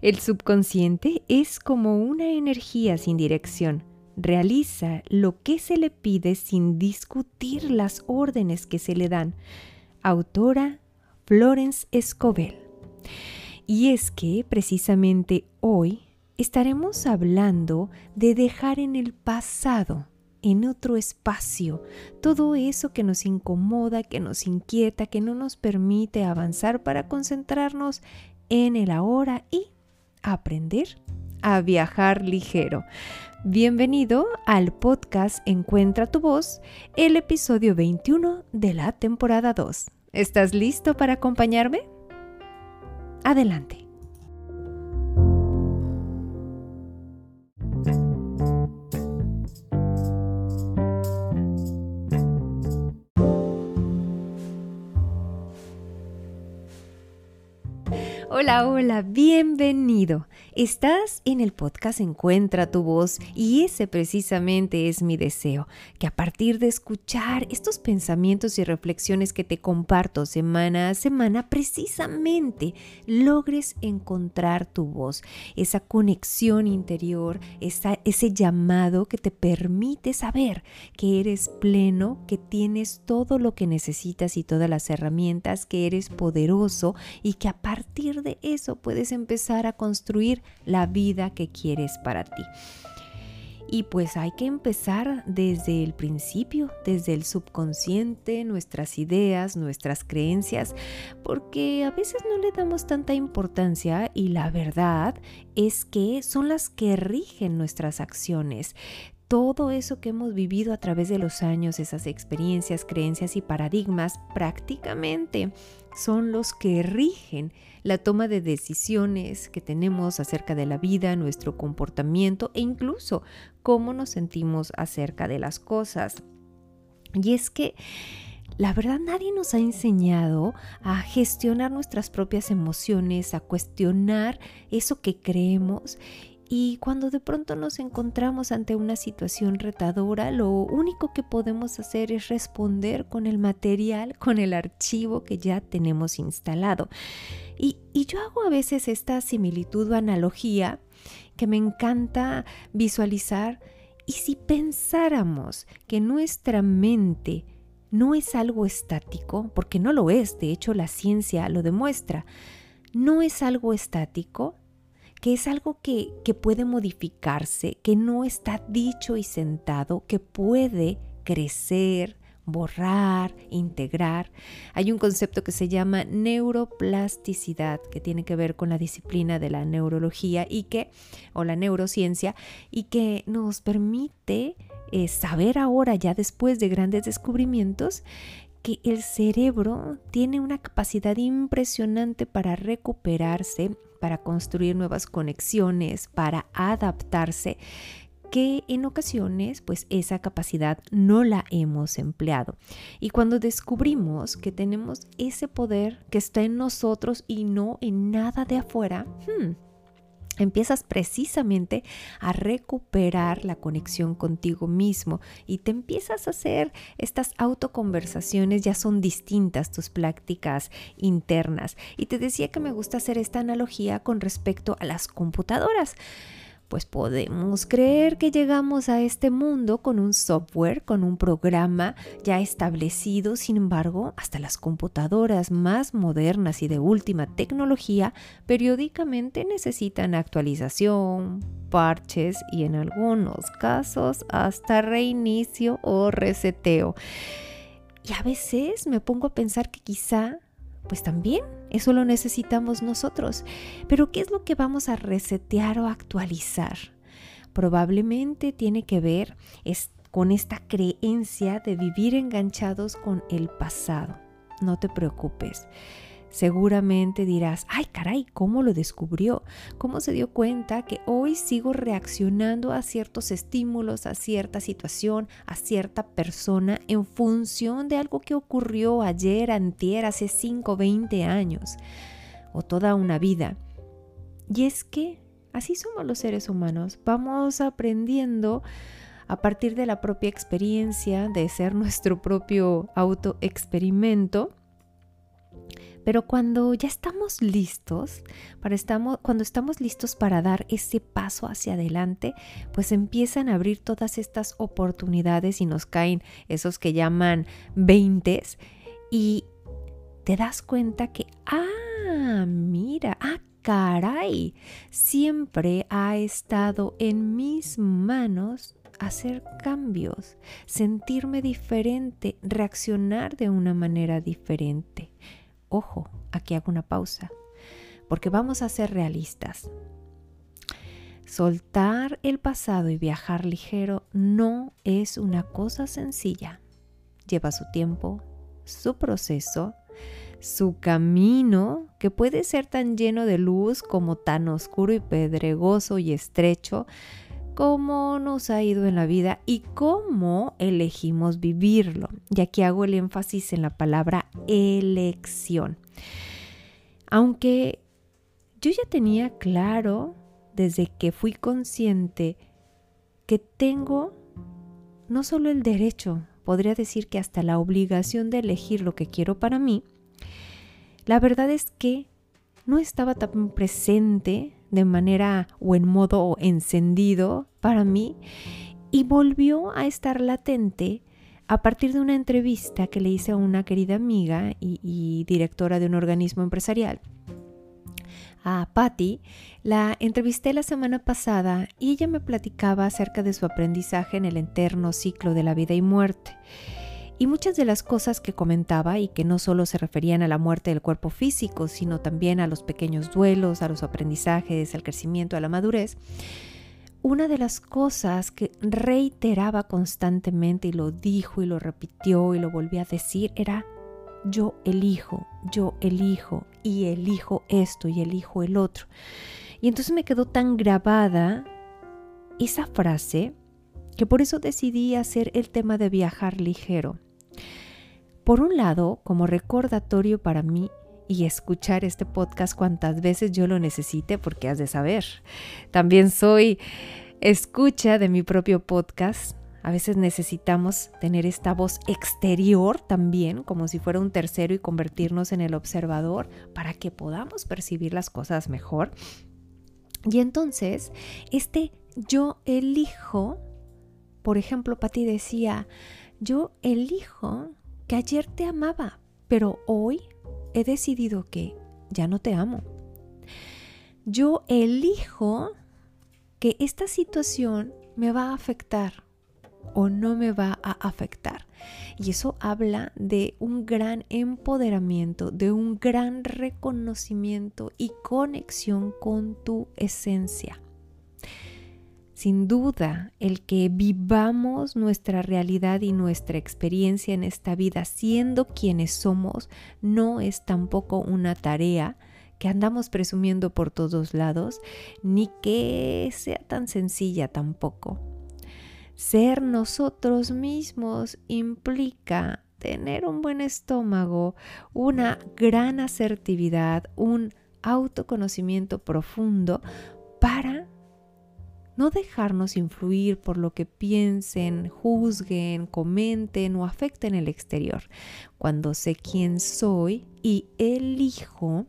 El subconsciente es como una energía sin dirección. Realiza lo que se le pide sin discutir las órdenes que se le dan. Autora Florence Escobel. Y es que precisamente hoy estaremos hablando de dejar en el pasado, en otro espacio, todo eso que nos incomoda, que nos inquieta, que no nos permite avanzar para concentrarnos en el ahora y aprender a viajar ligero. Bienvenido al podcast Encuentra tu voz, el episodio 21 de la temporada 2. ¿Estás listo para acompañarme? Adelante. Hola, hola, bienvenido. Estás en el podcast Encuentra tu voz y ese precisamente es mi deseo, que a partir de escuchar estos pensamientos y reflexiones que te comparto semana a semana, precisamente logres encontrar tu voz, esa conexión interior, ese llamado que te permite saber que eres pleno, que tienes todo lo que necesitas y todas las herramientas, que eres poderoso y que a partir de eso puedes empezar a construir la vida que quieres para ti. Y pues hay que empezar desde el principio, desde el subconsciente, nuestras ideas, nuestras creencias, porque a veces no le damos tanta importancia y la verdad es que son las que rigen nuestras acciones todo eso que hemos vivido a través de los años, esas experiencias, creencias y paradigmas, prácticamente son los que rigen la toma de decisiones que tenemos acerca de la vida, nuestro comportamiento e incluso cómo nos sentimos acerca de las cosas. Y es que la verdad nadie nos ha enseñado a gestionar nuestras propias emociones, a cuestionar eso que creemos y cuando de pronto nos encontramos ante una situación retadora, lo único que podemos hacer es responder con el material, con el archivo que ya tenemos instalado. Y, yo hago a veces esta similitud o analogía que me encanta visualizar. Y si pensáramos que nuestra mente no es algo estático, porque no lo es, de hecho la ciencia lo demuestra, no es algo estático, que es algo que, que puede modificarse, que no está dicho y sentado, que puede crecer, borrar, integrar. Hay un concepto que se llama neuroplasticidad, que tiene que ver con la disciplina de la neurología y que, o la neurociencia, y que nos permite eh, saber ahora, ya después de grandes descubrimientos, que el cerebro tiene una capacidad impresionante para recuperarse, para construir nuevas conexiones, para adaptarse, que en ocasiones pues esa capacidad no la hemos empleado. Y cuando descubrimos que tenemos ese poder que está en nosotros y no en nada de afuera, hmm, empiezas precisamente a recuperar la conexión contigo mismo y te empiezas a hacer estas autoconversaciones, ya son distintas tus prácticas internas. Y te decía que me gusta hacer esta analogía con respecto a las computadoras pues podemos creer que llegamos a este mundo con un software, con un programa ya establecido, sin embargo, hasta las computadoras más modernas y de última tecnología periódicamente necesitan actualización, parches y en algunos casos hasta reinicio o reseteo. Y a veces me pongo a pensar que quizá pues también eso lo necesitamos nosotros. Pero ¿qué es lo que vamos a resetear o actualizar? Probablemente tiene que ver con esta creencia de vivir enganchados con el pasado. No te preocupes. Seguramente dirás, ay caray, ¿cómo lo descubrió? ¿Cómo se dio cuenta que hoy sigo reaccionando a ciertos estímulos, a cierta situación, a cierta persona en función de algo que ocurrió ayer, antier, hace 5, 20 años o toda una vida? Y es que así somos los seres humanos, vamos aprendiendo a partir de la propia experiencia, de ser nuestro propio autoexperimento Pero cuando ya estamos listos, para estamos, cuando estamos listos para dar ese paso hacia adelante, pues empiezan a abrir todas estas oportunidades y nos caen esos que llaman veintes y te das cuenta que, ah, mira, ah, caray, siempre ha estado en mis manos hacer cambios, sentirme diferente, reaccionar de una manera diferente. Ojo, aquí hago una pausa, porque vamos a ser realistas. Soltar el pasado y viajar ligero no es una cosa sencilla. Lleva su tiempo, su proceso, su camino, que puede ser tan lleno de luz como tan oscuro y pedregoso y estrecho, como nos ha ido en la vida y cómo elegimos vivirlo. Y aquí hago el énfasis en la palabra elección. Aunque yo ya tenía claro desde que fui consciente que tengo no solo el derecho, podría decir que hasta la obligación de elegir lo que quiero para mí, la verdad es que no estaba tan presente de manera o en modo encendido para mí y volvió a estar latente a partir de una entrevista que le hice a una querida amiga y, directora de un organismo empresarial, a Patty. La entrevisté la semana pasada y ella me platicaba acerca de su aprendizaje en el eterno ciclo de la vida y muerte. Y muchas de las cosas que comentaba y que no solo se referían a la muerte del cuerpo físico, sino también a los pequeños duelos, a los aprendizajes, al crecimiento, a la madurez, una de las cosas que reiteraba constantemente y lo dijo y lo repitió y lo volvió a decir era yo elijo, yo elijo y elijo esto y elijo el otro. Y entonces me quedó tan grabada esa frase que por eso decidí hacer el tema de viajar ligero. Por un lado, como recordatorio para mí y escuchar este podcast cuantas veces yo lo necesite, porque has de saber, también soy escucha de mi propio podcast. A veces necesitamos tener esta voz exterior también, como si fuera un tercero y convertirnos en el observador para que podamos percibir las cosas mejor. Y entonces, este yo elijo, por ejemplo, Pati decía, yo elijo que ayer te amaba, pero hoy he decidido que ya no te amo. Yo elijo que esta situación me va a afectar o no me va a afectar. Y eso habla de un gran empoderamiento, de un gran reconocimiento y conexión con tu esencia. Sin duda, el que vivamos nuestra realidad y nuestra experiencia en esta vida siendo quienes somos no es tampoco una tarea que andamos presumiendo por todos lados, ni que sea tan sencilla tampoco. Ser nosotros mismos implica tener un buen estómago, una gran asertividad, un autoconocimiento profundo para no dejarnos influir por lo que piensen, juzguen, comenten o afecten el exterior. Cuando sé quién soy y elijo,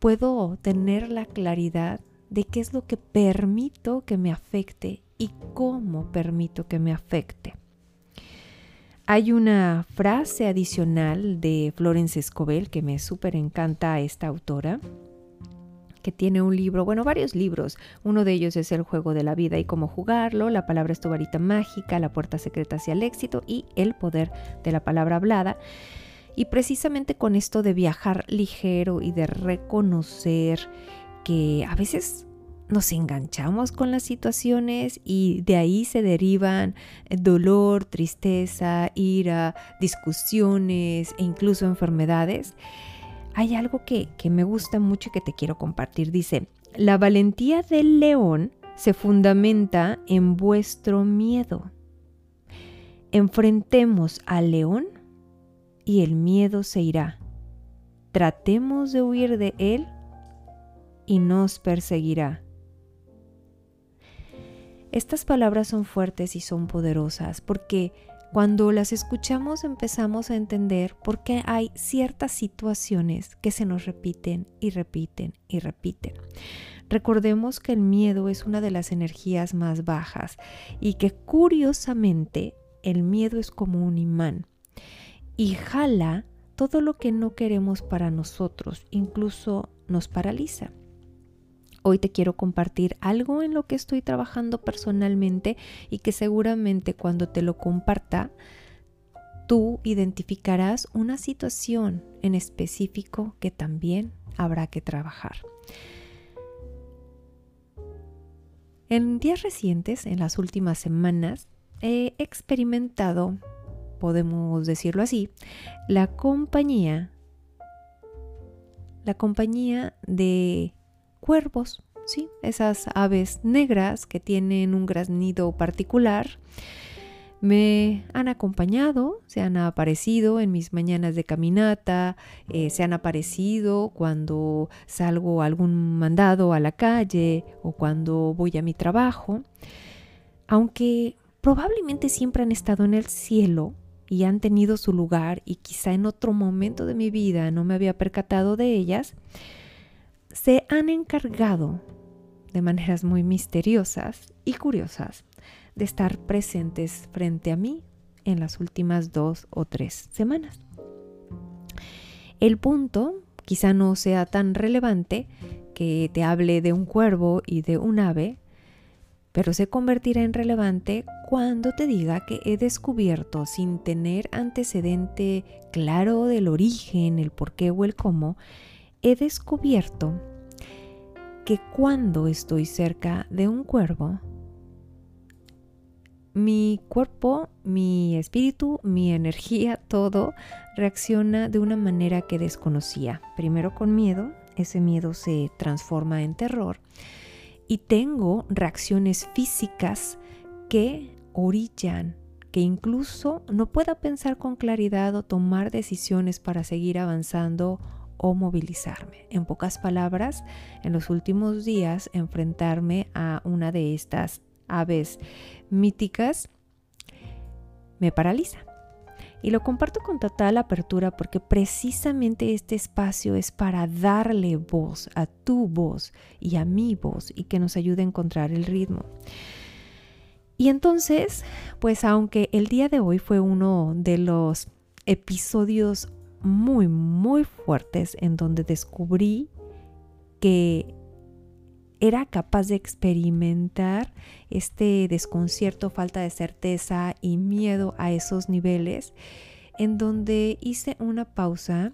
puedo tener la claridad de qué es lo que permito que me afecte y cómo permito que me afecte. Hay una frase adicional de Florence Escobel que me súper encanta a esta autora que tiene un libro, bueno, varios libros. Uno de ellos es El juego de la vida y cómo jugarlo, La palabra es tu varita mágica, La puerta secreta hacia el éxito y El poder de la palabra hablada. Y precisamente con esto de viajar ligero y de reconocer que a veces nos enganchamos con las situaciones y de ahí se derivan dolor, tristeza, ira, discusiones e incluso enfermedades hay algo que, me gusta mucho y que te quiero compartir. Dice, la valentía del león se fundamenta en vuestro miedo. Enfrentemos al león y el miedo se irá. Tratemos de huir de él y nos perseguirá. Estas palabras son fuertes y son poderosas porque Cuando las escuchamos empezamos a entender por qué hay ciertas situaciones que se nos repiten y repiten y repiten. Recordemos que el miedo es una de las energías más bajas y que curiosamente el miedo es como un imán y jala todo lo que no queremos para nosotros, incluso nos paraliza. Hoy te quiero compartir algo en lo que estoy trabajando personalmente y que seguramente cuando te lo comparta, tú identificarás una situación en específico que también habrá que trabajar. En días recientes, en las últimas semanas, he experimentado, podemos decirlo así, la compañía, la compañía de cuervos, ¿sí? Esas aves negras que tienen un granido particular. Me han acompañado, se han aparecido en mis mañanas de caminata, eh, se han aparecido cuando salgo algún mandado a la calle o cuando voy a mi trabajo. Aunque probablemente siempre han estado en el cielo y han tenido su lugar y quizá en otro momento de mi vida no me había percatado de ellas, se han encargado de maneras muy misteriosas y curiosas de estar presentes frente a mí en las últimas dos o tres semanas. El punto quizá no sea tan relevante que te hable de un cuervo y de un ave, pero se convertirá en relevante cuando te diga que he descubierto sin tener antecedente claro del origen, el por qué o el cómo, he descubierto que cuando estoy cerca de un cuervo, mi cuerpo, mi espíritu, mi energía, todo reacciona de una manera que desconocía. Primero con miedo, ese miedo se transforma en terror y tengo reacciones físicas que orillan que incluso no pueda pensar con claridad o tomar decisiones para seguir avanzando o movilizarme. En pocas palabras, en los últimos días enfrentarme a una de estas aves míticas me paraliza. Y lo comparto con total apertura porque precisamente este espacio es para darle voz a tu voz y a mi voz y que nos ayude a encontrar el ritmo. Y entonces, pues aunque el día de hoy fue uno de los episodios muy, muy fuertes en donde descubrí que era capaz de experimentar este desconcierto, falta de certeza y miedo a esos niveles, en donde hice una pausa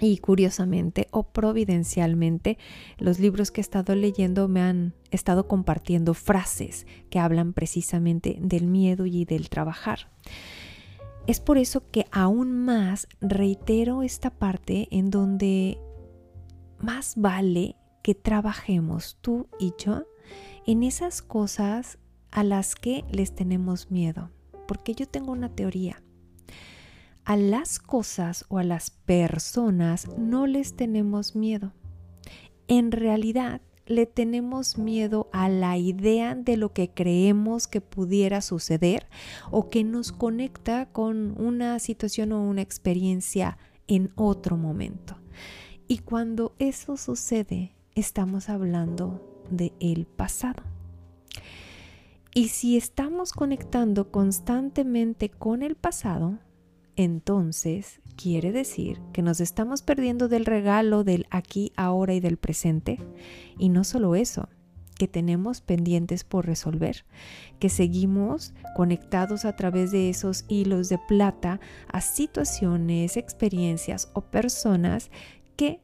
y curiosamente o providencialmente, los libros que he estado leyendo me han estado compartiendo frases que hablan precisamente del miedo y del trabajar. Es por eso que aún más reitero esta parte en donde más vale que trabajemos tú y yo en esas cosas a las que les tenemos miedo. Porque yo tengo una teoría. A las cosas o a las personas no les tenemos miedo. En realidad le tenemos miedo a la idea de lo que creemos que pudiera suceder o que nos conecta con una situación o una experiencia en otro momento. Y cuando eso sucede, estamos hablando de el pasado. Y si estamos conectando constantemente con el pasado, entonces quiere decir que nos estamos perdiendo del regalo del aquí, ahora y del presente. Y no solo eso, que tenemos pendientes por resolver, que seguimos conectados a través de esos hilos de plata a situaciones, experiencias o personas que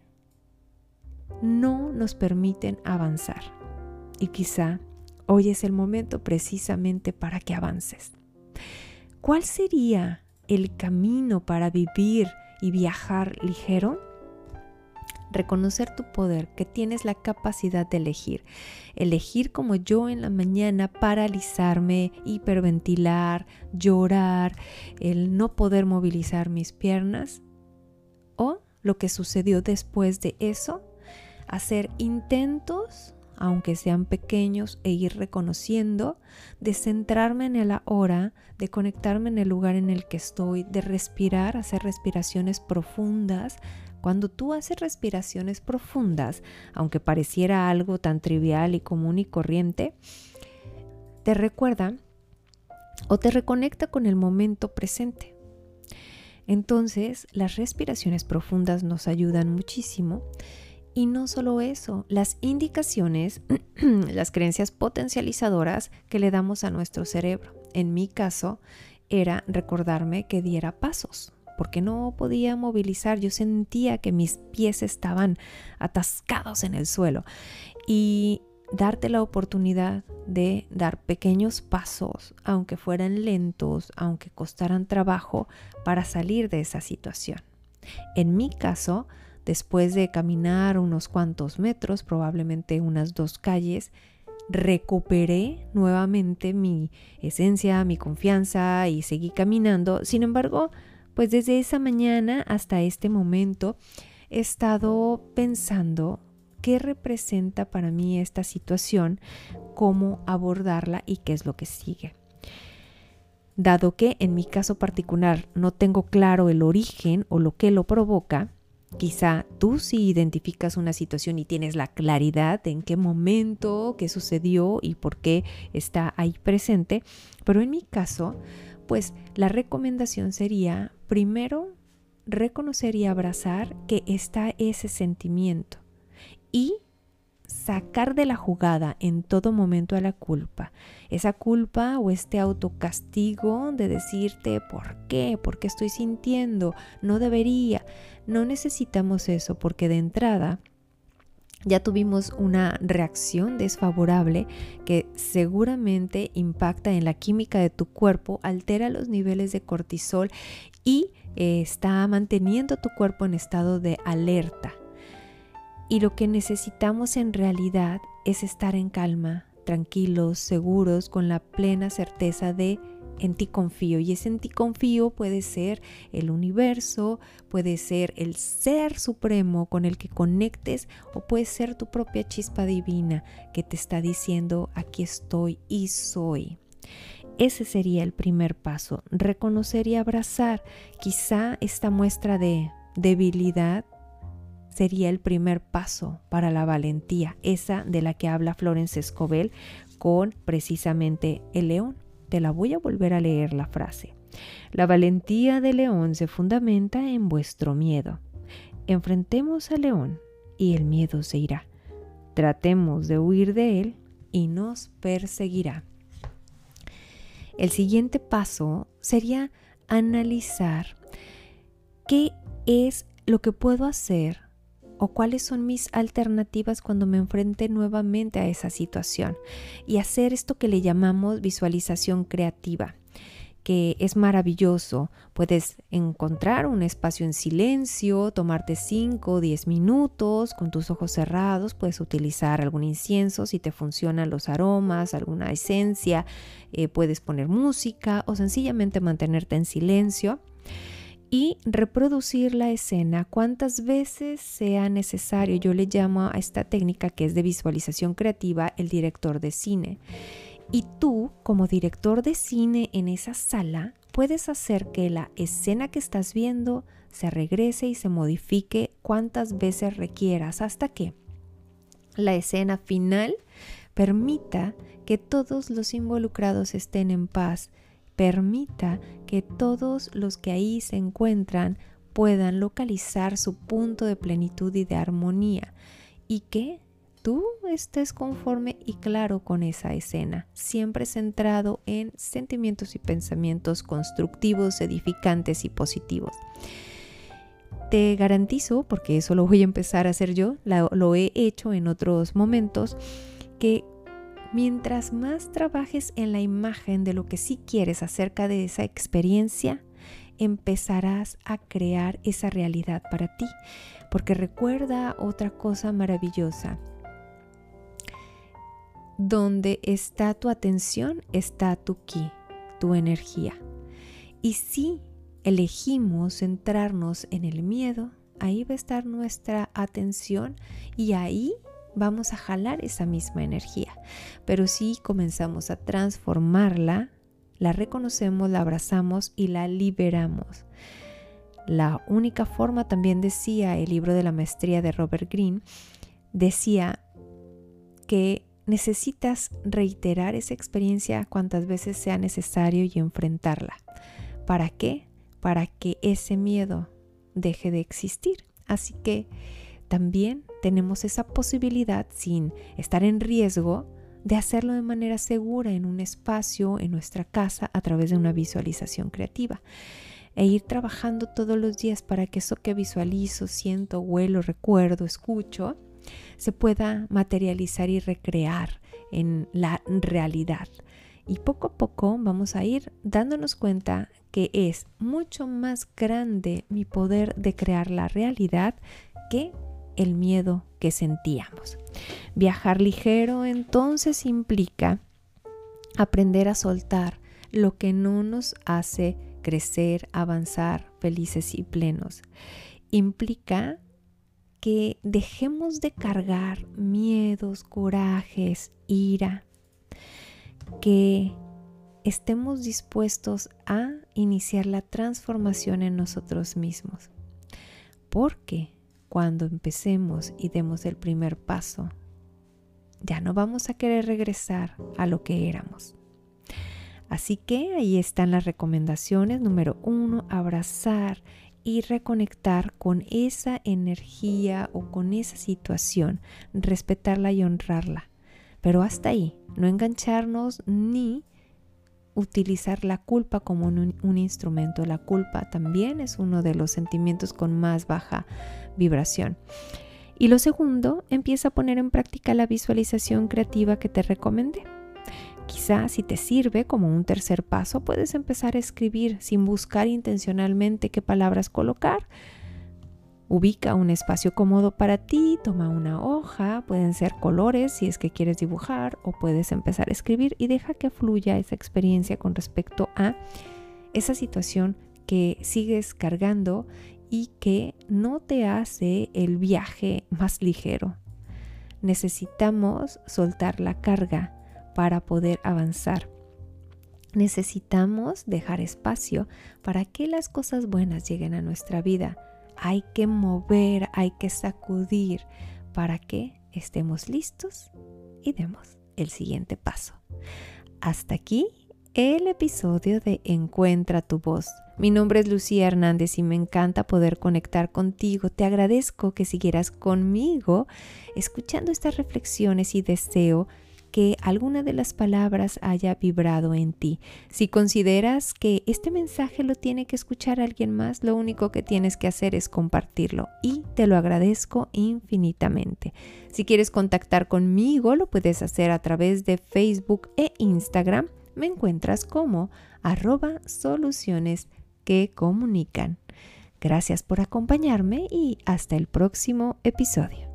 no nos permiten avanzar. Y quizá hoy es el momento precisamente para que avances. ¿Cuál sería el camino para vivir y viajar ligero? Reconocer tu poder, que tienes la capacidad de elegir. Elegir como yo en la mañana, paralizarme, hiperventilar, llorar, el no poder movilizar mis piernas. O lo que sucedió después de eso, hacer intentos aunque sean pequeños, e ir reconociendo, de centrarme en el ahora, de conectarme en el lugar en el que estoy, de respirar, hacer respiraciones profundas. Cuando tú haces respiraciones profundas, aunque pareciera algo tan trivial y común y corriente, te recuerda o te reconecta con el momento presente. Entonces, las respiraciones profundas nos ayudan muchísimo. Y no solo eso, las indicaciones, las creencias potencializadoras que le damos a nuestro cerebro. En mi caso, era recordarme que diera pasos, porque no podía movilizar, yo sentía que mis pies estaban atascados en el suelo. Y darte la oportunidad de dar pequeños pasos, aunque fueran lentos, aunque costaran trabajo, para salir de esa situación. En mi caso, después de caminar unos cuantos metros, probablemente unas dos calles, recuperé nuevamente mi esencia, mi confianza y seguí caminando. Sin embargo, pues desde esa mañana hasta este momento he estado pensando qué representa para mí esta situación, cómo abordarla y qué es lo que sigue. Dado que en mi caso particular no tengo claro el origen o lo que lo provoca, Quizá tú sí identificas una situación y tienes la claridad de en qué momento, qué sucedió y por qué está ahí presente, pero en mi caso, pues la recomendación sería primero reconocer y abrazar que está ese sentimiento. Y sacar de la jugada en todo momento a la culpa. Esa culpa o este autocastigo de decirte por qué, por qué estoy sintiendo, no debería. No necesitamos eso porque de entrada ya tuvimos una reacción desfavorable que seguramente impacta en la química de tu cuerpo, altera los niveles de cortisol y eh, está manteniendo tu cuerpo en estado de alerta. Y lo que necesitamos en realidad es estar en calma, tranquilos, seguros, con la plena certeza de en ti confío. Y ese en ti confío puede ser el universo, puede ser el ser supremo con el que conectes o puede ser tu propia chispa divina que te está diciendo aquí estoy y soy. Ese sería el primer paso, reconocer y abrazar quizá esta muestra de debilidad sería el primer paso para la valentía, esa de la que habla Florence Escobel con precisamente el león. Te la voy a volver a leer la frase. La valentía del león se fundamenta en vuestro miedo. Enfrentemos al león y el miedo se irá. Tratemos de huir de él y nos perseguirá. El siguiente paso sería analizar qué es lo que puedo hacer o cuáles son mis alternativas cuando me enfrente nuevamente a esa situación y hacer esto que le llamamos visualización creativa que es maravilloso. Puedes encontrar un espacio en silencio, tomarte 5 o 10 minutos con tus ojos cerrados, puedes utilizar algún incienso si te funcionan los aromas, alguna esencia, eh, puedes poner música o sencillamente mantenerte en silencio y reproducir la escena cuantas veces sea necesario. Yo le llamo a esta técnica que es de visualización creativa el director de cine. Y tú, como director de cine en esa sala, puedes hacer que la escena que estás viendo se regrese y se modifique cuantas veces requieras hasta que la escena final permita que todos los involucrados estén en paz permita que todos los que ahí se encuentran puedan localizar su punto de plenitud y de armonía y que tú estés conforme y claro con esa escena, siempre centrado en sentimientos y pensamientos constructivos, edificantes y positivos. Te garantizo, porque eso lo voy a empezar a hacer yo, lo, he hecho en otros momentos, que Mientras más trabajes en la imagen de lo que sí quieres acerca de esa experiencia, empezarás a crear esa realidad para ti. Porque recuerda otra cosa maravillosa. Donde está tu atención, está tu ki, tu energía. Y si elegimos centrarnos en el miedo, ahí va a estar nuestra atención y ahí vamos a jalar esa misma energía. Pero si comenzamos a transformarla, la reconocemos, la abrazamos y la liberamos. La única forma, también decía el libro de la maestría de Robert Greene, decía que necesitas reiterar esa experiencia cuantas veces sea necesario y enfrentarla. ¿Para qué? Para que ese miedo deje de existir. Así que también tenemos esa posibilidad sin estar en riesgo de hacerlo de manera segura en un espacio, en nuestra casa, a través de una visualización creativa. E ir trabajando todos los días para que eso que visualizo, siento, huelo, recuerdo, escucho, se pueda materializar y recrear en la realidad. Y poco a poco vamos a ir dándonos cuenta que es mucho más grande mi poder de crear la realidad que el miedo que sentíamos. Viajar ligero entonces implica aprender a soltar lo que no nos hace crecer, avanzar felices y plenos. Implica que dejemos de cargar miedos, corajes, ira, que estemos dispuestos a iniciar la transformación en nosotros mismos. Porque cuando empecemos y demos el primer paso, ya no vamos a querer regresar a lo que éramos. Así que ahí están las recomendaciones. Número uno, abrazar y reconectar con esa energía o con esa situación, respetarla y honrarla. Pero hasta ahí, no engancharnos ni utilizar la culpa como un, instrumento. La culpa también es uno de los sentimientos con más baja vibración. Y lo segundo, empieza a poner en práctica la visualización creativa que te recomendé. Quizá si te sirve como un tercer paso, puedes empezar a escribir sin buscar intencionalmente qué palabras colocar, Ubica un espacio cómodo para ti, toma una hoja, pueden ser colores si es que quieres dibujar o puedes empezar a escribir y deja que fluya esa experiencia con respecto a esa situación que sigues cargando y que no te hace el viaje más ligero. Necesitamos soltar la carga para poder avanzar. Necesitamos dejar espacio para que las cosas buenas lleguen a nuestra vida hay que mover, hay que sacudir para que estemos listos y demos el siguiente paso. Hasta aquí el episodio de Encuentra tu voz. Mi nombre es Lucía Hernández y me encanta poder conectar contigo. Te agradezco que siguieras conmigo escuchando estas reflexiones y deseo que alguna de las palabras haya vibrado en ti. Si consideras que este mensaje lo tiene que escuchar alguien más, lo único que tienes que hacer es compartirlo y te lo agradezco infinitamente. Si quieres contactar conmigo, lo puedes hacer a través de Facebook e Instagram. Me encuentras como arroba soluciones que comunican. Gracias por acompañarme y hasta el próximo episodio.